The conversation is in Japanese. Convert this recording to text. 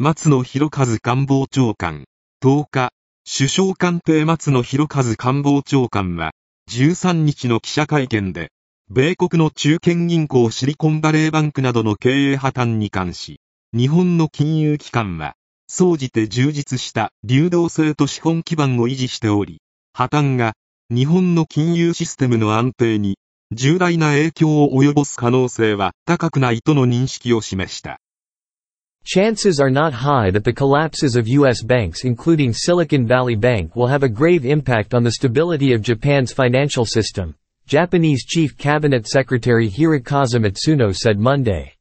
松野博一官房長官、10日、首相官邸松野博一官房長官は、13日の記者会見で、米国の中堅銀行シリコンバレーバンクなどの経営破綻に関し、日本の金融機関は、総じて充実した流動性と資本基盤を維持しており、破綻が日本の金融システムの安定に重大な影響を及ぼす可能性は高くないとの認識を示した。Chances are not high that the collapses of U.S. banks including Silicon Valley Bank will have a grave impact on the stability of Japan's financial system, Japanese Chief Cabinet Secretary Hirokazu Matsuno said Monday.